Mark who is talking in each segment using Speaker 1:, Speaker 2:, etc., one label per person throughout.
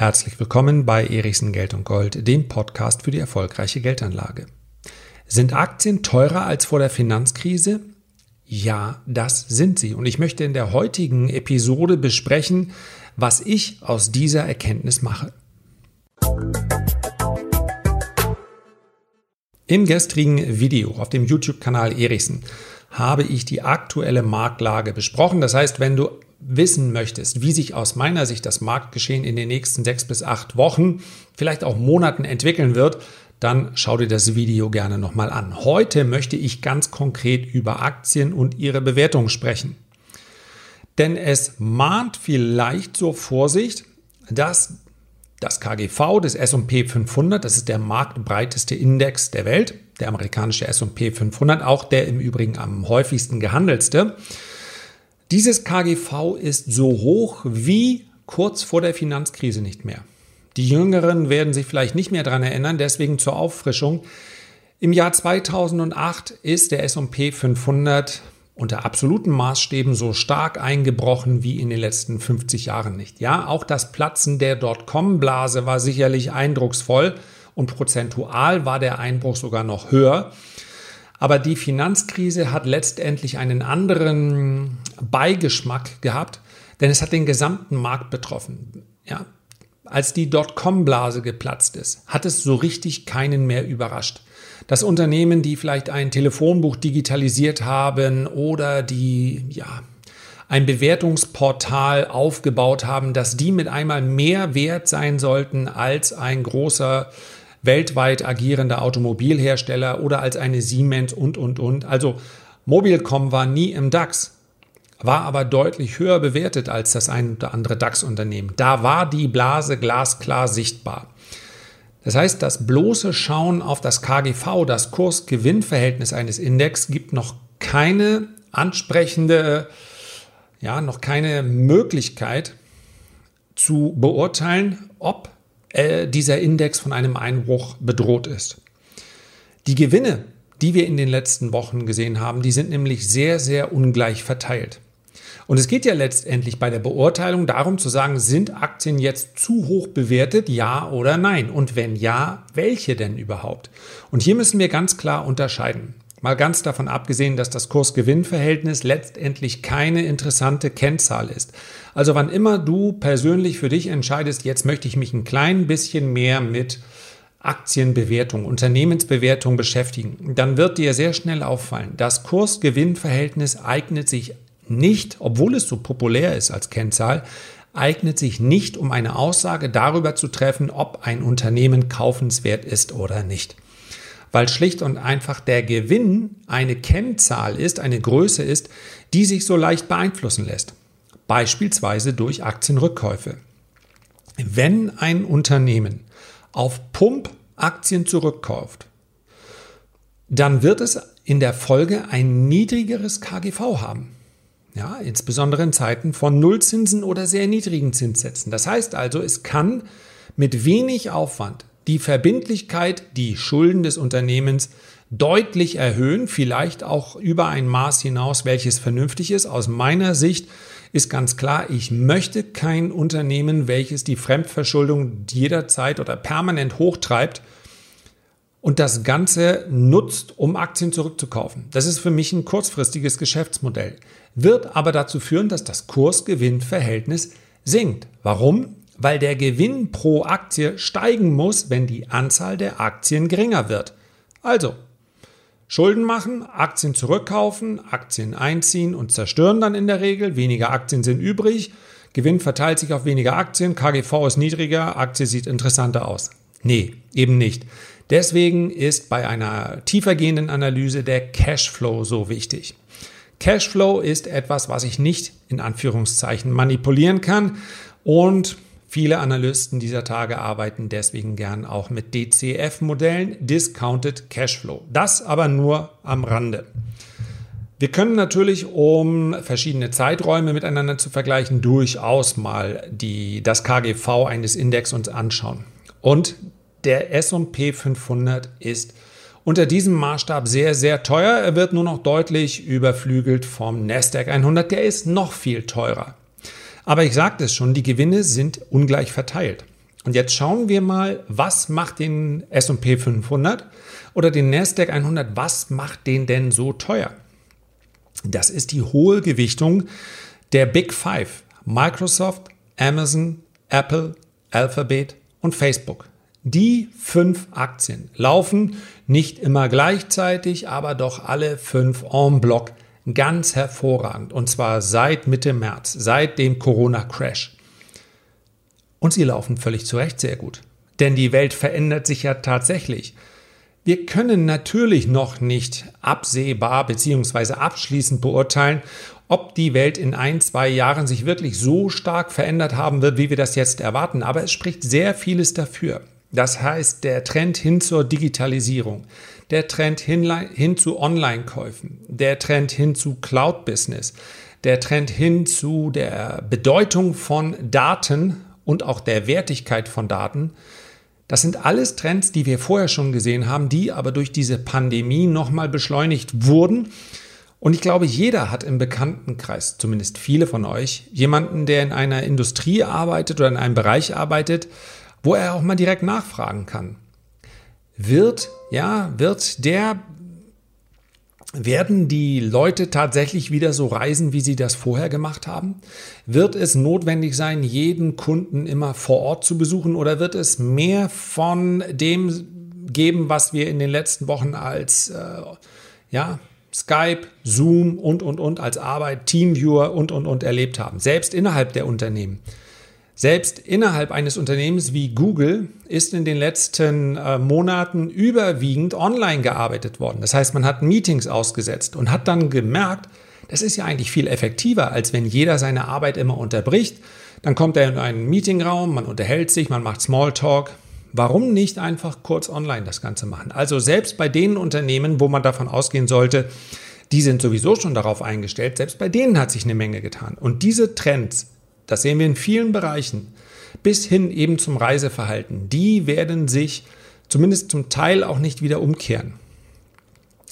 Speaker 1: Herzlich willkommen bei Erichsen Geld und Gold, dem Podcast für die erfolgreiche Geldanlage. Sind Aktien teurer als vor der Finanzkrise? Ja, das sind sie. Und ich möchte in der heutigen Episode besprechen, was ich aus dieser Erkenntnis mache. Im gestrigen Video auf dem YouTube-Kanal Erichsen habe ich die aktuelle Marktlage besprochen. Das heißt, wenn du wissen möchtest, wie sich aus meiner Sicht das Marktgeschehen in den nächsten sechs bis acht Wochen, vielleicht auch Monaten entwickeln wird, dann schau dir das Video gerne nochmal an. Heute möchte ich ganz konkret über Aktien und ihre Bewertung sprechen. Denn es mahnt vielleicht zur Vorsicht, dass das KGV des S&P 500, das ist der marktbreiteste Index der Welt, der amerikanische S&P 500, auch der im Übrigen am häufigsten gehandelste. Dieses KGV ist so hoch wie kurz vor der Finanzkrise nicht mehr. Die Jüngeren werden sich vielleicht nicht mehr daran erinnern, deswegen zur Auffrischung. Im Jahr 2008 ist der S&P 500 unter absoluten Maßstäben so stark eingebrochen wie in den letzten 50 Jahren nicht. Ja, auch das Platzen der Dotcom-Blase war sicherlich eindrucksvoll und prozentual war der Einbruch sogar noch höher. Aber die Finanzkrise hat letztendlich einen anderen Beigeschmack gehabt, denn es hat den gesamten Markt betroffen. Ja, als die Dotcom-Blase geplatzt ist, hat es so richtig keinen mehr überrascht dass Unternehmen, die vielleicht ein Telefonbuch digitalisiert haben oder die ja, ein Bewertungsportal aufgebaut haben, dass die mit einmal mehr wert sein sollten als ein großer weltweit agierender Automobilhersteller oder als eine Siemens und, und, und. Also Mobilcom war nie im DAX, war aber deutlich höher bewertet als das ein oder andere DAX-Unternehmen. Da war die Blase glasklar sichtbar. Das heißt, das bloße Schauen auf das KGV, das Kurs-Gewinn-Verhältnis eines Index, gibt noch keine ansprechende, ja, noch keine Möglichkeit zu beurteilen, ob äh, dieser Index von einem Einbruch bedroht ist. Die Gewinne, die wir in den letzten Wochen gesehen haben, die sind nämlich sehr, sehr ungleich verteilt. Und es geht ja letztendlich bei der Beurteilung darum zu sagen, sind Aktien jetzt zu hoch bewertet, ja oder nein? Und wenn ja, welche denn überhaupt? Und hier müssen wir ganz klar unterscheiden. Mal ganz davon abgesehen, dass das Kurs-Gewinn-Verhältnis letztendlich keine interessante Kennzahl ist. Also wann immer du persönlich für dich entscheidest, jetzt möchte ich mich ein klein bisschen mehr mit Aktienbewertung, Unternehmensbewertung beschäftigen, dann wird dir sehr schnell auffallen, das Kurs-Gewinn-Verhältnis eignet sich nicht, obwohl es so populär ist als Kennzahl, eignet sich nicht, um eine Aussage darüber zu treffen, ob ein Unternehmen kaufenswert ist oder nicht. Weil schlicht und einfach der Gewinn eine Kennzahl ist, eine Größe ist, die sich so leicht beeinflussen lässt. Beispielsweise durch Aktienrückkäufe. Wenn ein Unternehmen auf Pump Aktien zurückkauft, dann wird es in der Folge ein niedrigeres KGV haben. Ja, insbesondere in Zeiten von Nullzinsen oder sehr niedrigen Zinssätzen. Das heißt also, es kann mit wenig Aufwand die Verbindlichkeit, die Schulden des Unternehmens deutlich erhöhen, vielleicht auch über ein Maß hinaus, welches vernünftig ist. Aus meiner Sicht ist ganz klar, ich möchte kein Unternehmen, welches die Fremdverschuldung jederzeit oder permanent hochtreibt und das Ganze nutzt, um Aktien zurückzukaufen. Das ist für mich ein kurzfristiges Geschäftsmodell, wird aber dazu führen, dass das Kurs-Gewinn-Verhältnis sinkt. Warum? Weil der Gewinn pro Aktie steigen muss, wenn die Anzahl der Aktien geringer wird. Also, Schulden machen, Aktien zurückkaufen, Aktien einziehen und zerstören dann in der Regel, weniger Aktien sind übrig, Gewinn verteilt sich auf weniger Aktien, KGV ist niedriger, Aktie sieht interessanter aus. Nee, eben nicht. Deswegen ist bei einer tiefergehenden Analyse der Cashflow so wichtig. Cashflow ist etwas, was ich nicht in Anführungszeichen manipulieren kann und viele Analysten dieser Tage arbeiten deswegen gern auch mit DCF-Modellen, Discounted Cashflow. Das aber nur am Rande. Wir können natürlich, um verschiedene Zeiträume miteinander zu vergleichen, durchaus mal die, das KGV eines Index uns anschauen. Und der SP 500 ist unter diesem Maßstab sehr, sehr teuer. Er wird nur noch deutlich überflügelt vom Nasdaq 100. Der ist noch viel teurer. Aber ich sagte es schon, die Gewinne sind ungleich verteilt. Und jetzt schauen wir mal, was macht den S&P 500 oder den Nasdaq 100, was macht den denn so teuer? Das ist die hohe Gewichtung der Big Five. Microsoft, Amazon, Apple, Alphabet und Facebook. Die fünf Aktien laufen nicht immer gleichzeitig, aber doch alle fünf en bloc ganz hervorragend. Und zwar seit Mitte März, seit dem Corona-Crash. Und sie laufen völlig zu Recht sehr gut. Denn die Welt verändert sich ja tatsächlich. Wir können natürlich noch nicht absehbar bzw. abschließend beurteilen, ob die Welt in ein, zwei Jahren sich wirklich so stark verändert haben wird, wie wir das jetzt erwarten. Aber es spricht sehr vieles dafür. Das heißt, der Trend hin zur Digitalisierung, der Trend hin, hin zu Online-Käufen, der Trend hin zu Cloud-Business, der Trend hin zu der Bedeutung von Daten und auch der Wertigkeit von Daten, das sind alles Trends, die wir vorher schon gesehen haben, die aber durch diese Pandemie nochmal beschleunigt wurden. Und ich glaube, jeder hat im Bekanntenkreis, zumindest viele von euch, jemanden, der in einer Industrie arbeitet oder in einem Bereich arbeitet, wo er auch mal direkt nachfragen kann. Wird, ja, wird der, werden die Leute tatsächlich wieder so reisen, wie sie das vorher gemacht haben? Wird es notwendig sein, jeden Kunden immer vor Ort zu besuchen oder wird es mehr von dem geben, was wir in den letzten Wochen als, äh, ja, Skype, Zoom und, und, und als Arbeit, Teamviewer und, und, und erlebt haben, selbst innerhalb der Unternehmen. Selbst innerhalb eines Unternehmens wie Google ist in den letzten äh, Monaten überwiegend online gearbeitet worden. Das heißt, man hat Meetings ausgesetzt und hat dann gemerkt, das ist ja eigentlich viel effektiver, als wenn jeder seine Arbeit immer unterbricht. Dann kommt er in einen Meetingraum, man unterhält sich, man macht Smalltalk. Warum nicht einfach kurz online das Ganze machen? Also selbst bei den Unternehmen, wo man davon ausgehen sollte, die sind sowieso schon darauf eingestellt, selbst bei denen hat sich eine Menge getan. Und diese Trends das sehen wir in vielen Bereichen, bis hin eben zum Reiseverhalten. Die werden sich zumindest zum Teil auch nicht wieder umkehren.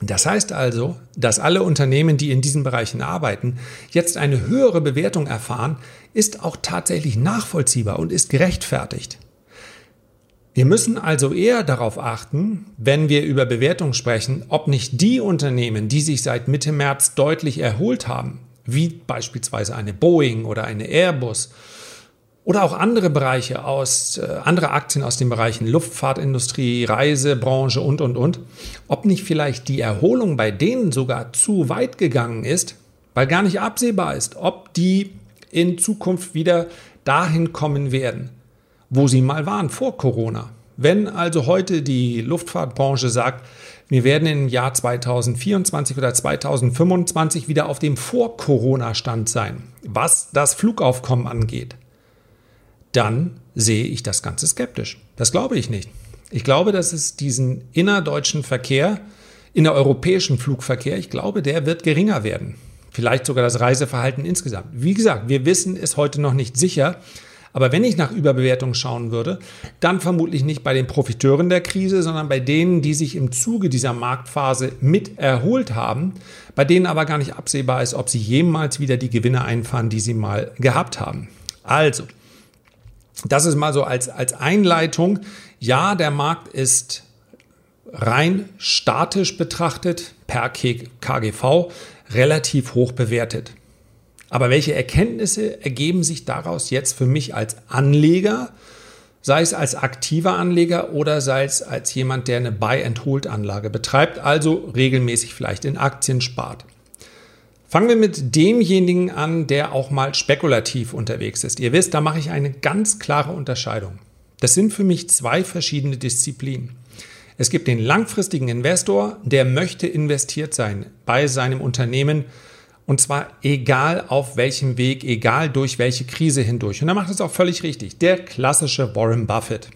Speaker 1: Das heißt also, dass alle Unternehmen, die in diesen Bereichen arbeiten, jetzt eine höhere Bewertung erfahren, ist auch tatsächlich nachvollziehbar und ist gerechtfertigt. Wir müssen also eher darauf achten, wenn wir über Bewertung sprechen, ob nicht die Unternehmen, die sich seit Mitte März deutlich erholt haben, wie beispielsweise eine Boeing oder eine Airbus oder auch andere Bereiche aus, äh, andere Aktien aus den Bereichen Luftfahrtindustrie, Reisebranche und, und, und, ob nicht vielleicht die Erholung bei denen sogar zu weit gegangen ist, weil gar nicht absehbar ist, ob die in Zukunft wieder dahin kommen werden, wo sie mal waren vor Corona. Wenn also heute die Luftfahrtbranche sagt, wir werden im Jahr 2024 oder 2025 wieder auf dem Vor-Corona-Stand sein, was das Flugaufkommen angeht. Dann sehe ich das Ganze skeptisch. Das glaube ich nicht. Ich glaube, dass es diesen innerdeutschen Verkehr, innereuropäischen Flugverkehr, ich glaube, der wird geringer werden. Vielleicht sogar das Reiseverhalten insgesamt. Wie gesagt, wir wissen es heute noch nicht sicher. Aber wenn ich nach Überbewertung schauen würde, dann vermutlich nicht bei den Profiteuren der Krise, sondern bei denen, die sich im Zuge dieser Marktphase mit erholt haben, bei denen aber gar nicht absehbar ist, ob sie jemals wieder die Gewinne einfahren, die sie mal gehabt haben. Also, das ist mal so als, als Einleitung. Ja, der Markt ist rein statisch betrachtet per KGV relativ hoch bewertet. Aber welche Erkenntnisse ergeben sich daraus jetzt für mich als Anleger, sei es als aktiver Anleger oder sei es als jemand, der eine Buy-and-Hold-Anlage betreibt, also regelmäßig vielleicht in Aktien spart? Fangen wir mit demjenigen an, der auch mal spekulativ unterwegs ist. Ihr wisst, da mache ich eine ganz klare Unterscheidung. Das sind für mich zwei verschiedene Disziplinen. Es gibt den langfristigen Investor, der möchte investiert sein bei seinem Unternehmen und zwar egal auf welchem Weg, egal durch welche Krise hindurch. Und er macht es auch völlig richtig. Der klassische Warren Buffett.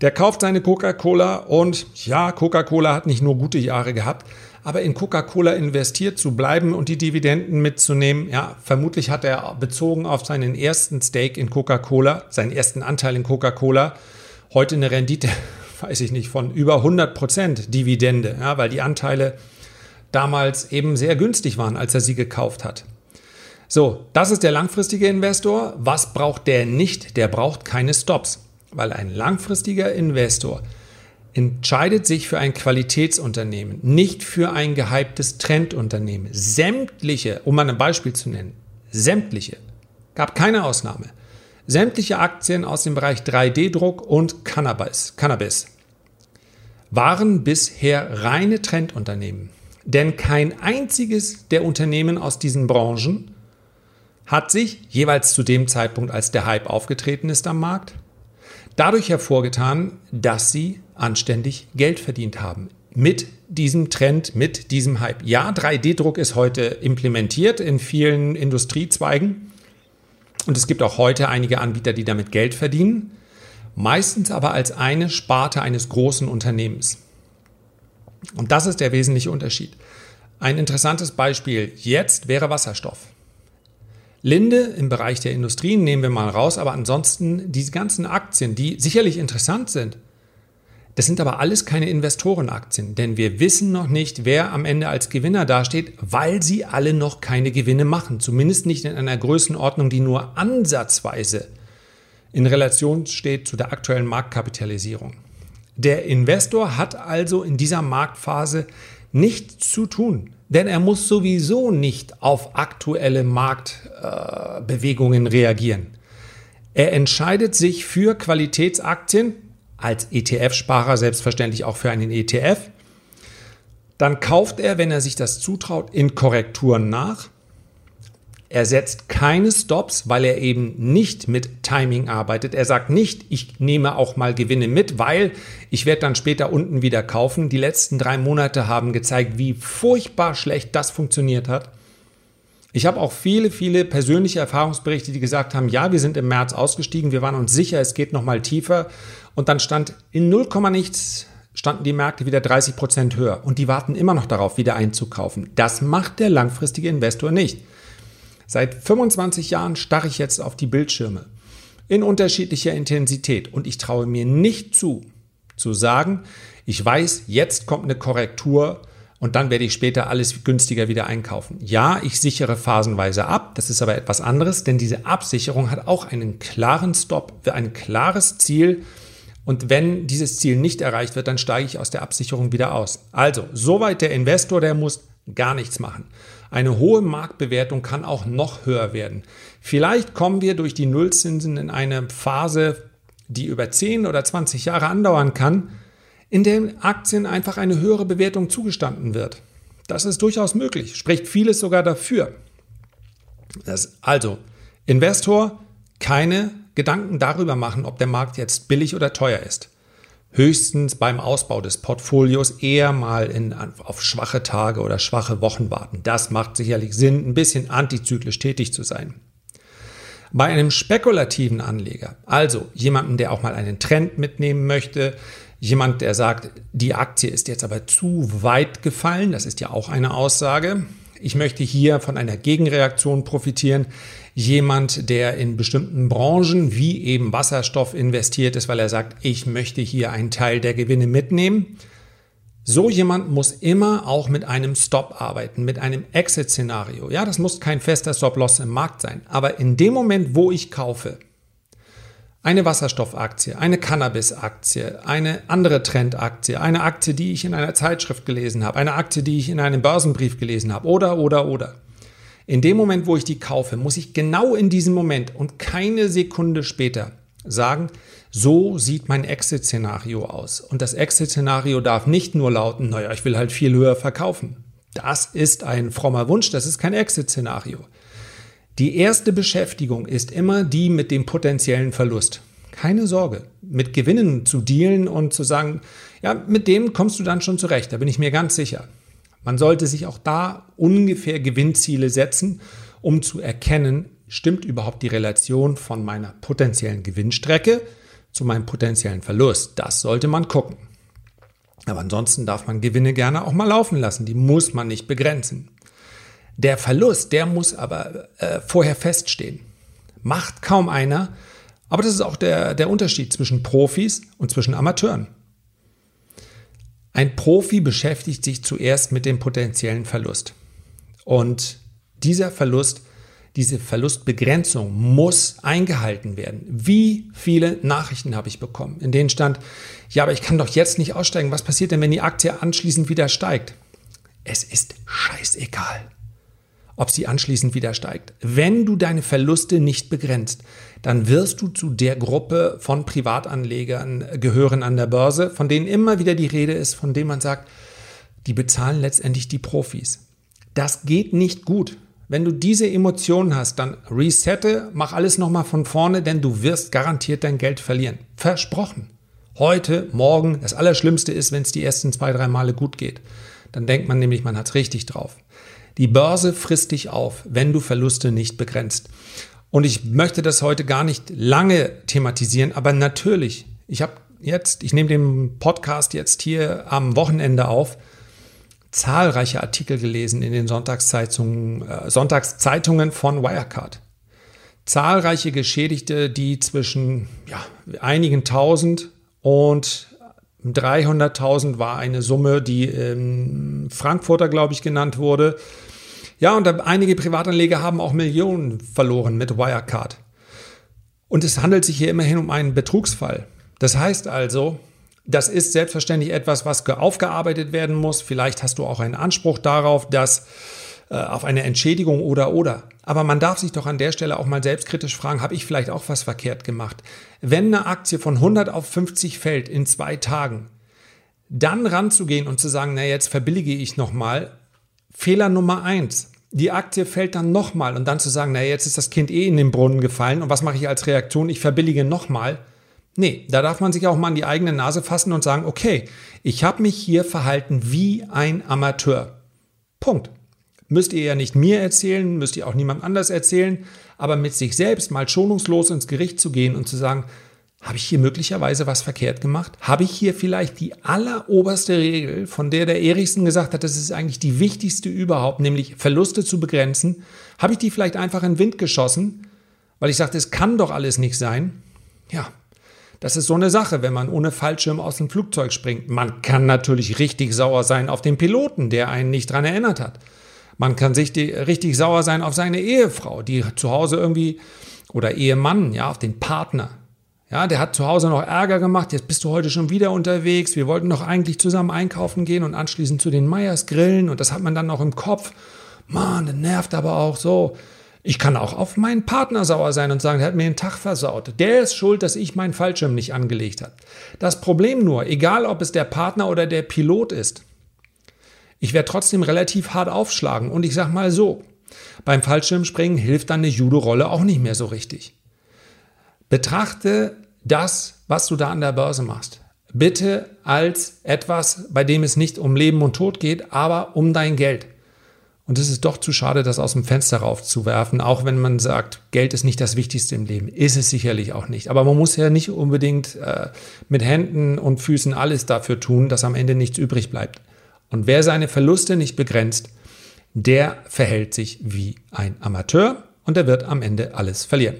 Speaker 1: Der kauft seine Coca-Cola und ja, Coca-Cola hat nicht nur gute Jahre gehabt, aber in Coca-Cola investiert zu bleiben und die Dividenden mitzunehmen, ja, vermutlich hat er bezogen auf seinen ersten Stake in Coca-Cola, seinen ersten Anteil in Coca-Cola, heute eine Rendite, weiß ich nicht, von über 100 Prozent Dividende, ja, weil die Anteile damals eben sehr günstig waren, als er sie gekauft hat. So, das ist der langfristige Investor. Was braucht der nicht? Der braucht keine Stops. Weil ein langfristiger Investor entscheidet sich für ein Qualitätsunternehmen, nicht für ein gehyptes Trendunternehmen. Sämtliche, um mal ein Beispiel zu nennen, sämtliche, gab keine Ausnahme, sämtliche Aktien aus dem Bereich 3D-Druck und Cannabis, Cannabis waren bisher reine Trendunternehmen. Denn kein einziges der Unternehmen aus diesen Branchen hat sich jeweils zu dem Zeitpunkt, als der Hype aufgetreten ist am Markt, dadurch hervorgetan, dass sie anständig Geld verdient haben. Mit diesem Trend, mit diesem Hype. Ja, 3D-Druck ist heute implementiert in vielen Industriezweigen. Und es gibt auch heute einige Anbieter, die damit Geld verdienen. Meistens aber als eine Sparte eines großen Unternehmens. Und das ist der wesentliche Unterschied. Ein interessantes Beispiel jetzt wäre Wasserstoff. Linde im Bereich der Industrien nehmen wir mal raus, aber ansonsten diese ganzen Aktien, die sicherlich interessant sind, das sind aber alles keine Investorenaktien, denn wir wissen noch nicht, wer am Ende als Gewinner dasteht, weil sie alle noch keine Gewinne machen. Zumindest nicht in einer Größenordnung, die nur ansatzweise in Relation steht zu der aktuellen Marktkapitalisierung. Der Investor hat also in dieser Marktphase nichts zu tun, denn er muss sowieso nicht auf aktuelle Marktbewegungen äh, reagieren. Er entscheidet sich für Qualitätsaktien, als ETF-Sparer selbstverständlich auch für einen ETF. Dann kauft er, wenn er sich das zutraut, in Korrekturen nach er setzt keine Stops, weil er eben nicht mit Timing arbeitet. Er sagt nicht, ich nehme auch mal Gewinne mit, weil ich werde dann später unten wieder kaufen. Die letzten drei Monate haben gezeigt, wie furchtbar schlecht das funktioniert hat. Ich habe auch viele, viele persönliche Erfahrungsberichte, die gesagt haben, ja, wir sind im März ausgestiegen, wir waren uns sicher, es geht noch mal tiefer. Und dann stand in 0, nichts standen die Märkte wieder 30 Prozent höher und die warten immer noch darauf, wieder einzukaufen. Das macht der langfristige Investor nicht. Seit 25 Jahren starre ich jetzt auf die Bildschirme in unterschiedlicher Intensität und ich traue mir nicht zu, zu sagen, ich weiß, jetzt kommt eine Korrektur und dann werde ich später alles günstiger wieder einkaufen. Ja, ich sichere phasenweise ab, das ist aber etwas anderes, denn diese Absicherung hat auch einen klaren Stop, ein klares Ziel. Und wenn dieses Ziel nicht erreicht wird, dann steige ich aus der Absicherung wieder aus. Also, soweit der Investor, der muss gar nichts machen. Eine hohe Marktbewertung kann auch noch höher werden. Vielleicht kommen wir durch die Nullzinsen in eine Phase, die über 10 oder 20 Jahre andauern kann, in der Aktien einfach eine höhere Bewertung zugestanden wird. Das ist durchaus möglich, spricht vieles sogar dafür. Also, Investor, keine Gedanken darüber machen, ob der Markt jetzt billig oder teuer ist höchstens beim Ausbau des Portfolios eher mal in, auf schwache Tage oder schwache Wochen warten. Das macht sicherlich Sinn, ein bisschen antizyklisch tätig zu sein. Bei einem spekulativen Anleger, also jemanden, der auch mal einen Trend mitnehmen möchte, jemand, der sagt, die Aktie ist jetzt aber zu weit gefallen, das ist ja auch eine Aussage, ich möchte hier von einer Gegenreaktion profitieren. Jemand, der in bestimmten Branchen wie eben Wasserstoff investiert ist, weil er sagt, ich möchte hier einen Teil der Gewinne mitnehmen. So jemand muss immer auch mit einem Stop arbeiten, mit einem Exit-Szenario. Ja, das muss kein fester Stop-Loss im Markt sein. Aber in dem Moment, wo ich kaufe, eine Wasserstoffaktie, eine Cannabis-Aktie, eine andere Trendaktie, eine Aktie, die ich in einer Zeitschrift gelesen habe, eine Aktie, die ich in einem Börsenbrief gelesen habe, oder, oder, oder. In dem Moment, wo ich die kaufe, muss ich genau in diesem Moment und keine Sekunde später sagen, so sieht mein Exit-Szenario aus. Und das Exit-Szenario darf nicht nur lauten, naja, ich will halt viel höher verkaufen. Das ist ein frommer Wunsch, das ist kein Exit-Szenario. Die erste Beschäftigung ist immer die mit dem potenziellen Verlust. Keine Sorge, mit Gewinnen zu dealen und zu sagen, ja, mit dem kommst du dann schon zurecht, da bin ich mir ganz sicher. Man sollte sich auch da ungefähr Gewinnziele setzen, um zu erkennen, stimmt überhaupt die Relation von meiner potenziellen Gewinnstrecke zu meinem potenziellen Verlust. Das sollte man gucken. Aber ansonsten darf man Gewinne gerne auch mal laufen lassen, die muss man nicht begrenzen. Der Verlust, der muss aber äh, vorher feststehen. Macht kaum einer. Aber das ist auch der, der Unterschied zwischen Profis und zwischen Amateuren. Ein Profi beschäftigt sich zuerst mit dem potenziellen Verlust. Und dieser Verlust, diese Verlustbegrenzung muss eingehalten werden. Wie viele Nachrichten habe ich bekommen, in denen stand, ja, aber ich kann doch jetzt nicht aussteigen. Was passiert denn, wenn die Aktie anschließend wieder steigt? Es ist scheißegal, ob sie anschließend wieder steigt. Wenn du deine Verluste nicht begrenzt, dann wirst du zu der Gruppe von Privatanlegern gehören an der Börse, von denen immer wieder die Rede ist, von denen man sagt, die bezahlen letztendlich die Profis. Das geht nicht gut. Wenn du diese Emotionen hast, dann resette, mach alles nochmal von vorne, denn du wirst garantiert dein Geld verlieren. Versprochen. Heute, morgen, das Allerschlimmste ist, wenn es die ersten zwei, drei Male gut geht. Dann denkt man nämlich, man hat es richtig drauf. Die Börse frisst dich auf, wenn du Verluste nicht begrenzt. Und ich möchte das heute gar nicht lange thematisieren, aber natürlich, ich habe jetzt, ich nehme den Podcast jetzt hier am Wochenende auf, zahlreiche Artikel gelesen in den Sonntagszeitungen, äh, Sonntagszeitungen von Wirecard. Zahlreiche Geschädigte, die zwischen ja, einigen tausend und 300.000 war eine Summe, die im Frankfurter, glaube ich, genannt wurde. Ja, und einige Privatanleger haben auch Millionen verloren mit Wirecard. Und es handelt sich hier immerhin um einen Betrugsfall. Das heißt also, das ist selbstverständlich etwas, was aufgearbeitet werden muss. Vielleicht hast du auch einen Anspruch darauf, dass äh, auf eine Entschädigung oder oder. Aber man darf sich doch an der Stelle auch mal selbstkritisch fragen, habe ich vielleicht auch was verkehrt gemacht? Wenn eine Aktie von 100 auf 50 fällt in zwei Tagen, dann ranzugehen und zu sagen, na jetzt verbillige ich nochmal, Fehler Nummer eins. Die Aktie fällt dann nochmal und dann zu sagen, na jetzt ist das Kind eh in den Brunnen gefallen und was mache ich als Reaktion? Ich verbillige nochmal. Nee, da darf man sich auch mal an die eigene Nase fassen und sagen, okay, ich habe mich hier verhalten wie ein Amateur. Punkt. Müsst ihr ja nicht mir erzählen, müsst ihr auch niemand anders erzählen, aber mit sich selbst mal schonungslos ins Gericht zu gehen und zu sagen, habe ich hier möglicherweise was verkehrt gemacht? Habe ich hier vielleicht die alleroberste Regel, von der der Erichsen gesagt hat, das ist eigentlich die wichtigste überhaupt, nämlich Verluste zu begrenzen? Habe ich die vielleicht einfach in den Wind geschossen, weil ich sagte, es kann doch alles nicht sein? Ja, das ist so eine Sache, wenn man ohne Fallschirm aus dem Flugzeug springt. Man kann natürlich richtig sauer sein auf den Piloten, der einen nicht dran erinnert hat. Man kann sich die, richtig sauer sein auf seine Ehefrau, die zu Hause irgendwie, oder Ehemann, ja, auf den Partner. Ja, der hat zu Hause noch Ärger gemacht, jetzt bist du heute schon wieder unterwegs. Wir wollten doch eigentlich zusammen einkaufen gehen und anschließend zu den Meyers grillen und das hat man dann noch im Kopf. Mann, das nervt aber auch so. Ich kann auch auf meinen Partner sauer sein und sagen, der hat mir den Tag versaut. Der ist schuld, dass ich meinen Fallschirm nicht angelegt habe. Das Problem nur, egal ob es der Partner oder der Pilot ist, ich werde trotzdem relativ hart aufschlagen. Und ich sage mal so, beim Fallschirmspringen hilft dann eine Judo-Rolle auch nicht mehr so richtig. Betrachte das, was du da an der Börse machst, bitte als etwas, bei dem es nicht um Leben und Tod geht, aber um dein Geld. Und es ist doch zu schade, das aus dem Fenster raufzuwerfen, auch wenn man sagt, Geld ist nicht das Wichtigste im Leben. Ist es sicherlich auch nicht. Aber man muss ja nicht unbedingt äh, mit Händen und Füßen alles dafür tun, dass am Ende nichts übrig bleibt. Und wer seine Verluste nicht begrenzt, der verhält sich wie ein Amateur und er wird am Ende alles verlieren.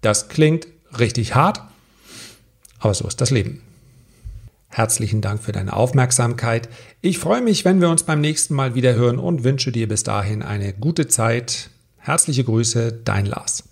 Speaker 1: Das klingt richtig hart, aber so ist das Leben. Herzlichen Dank für deine Aufmerksamkeit. Ich freue mich, wenn wir uns beim nächsten Mal wieder hören und wünsche dir bis dahin eine gute Zeit. Herzliche Grüße, dein Lars.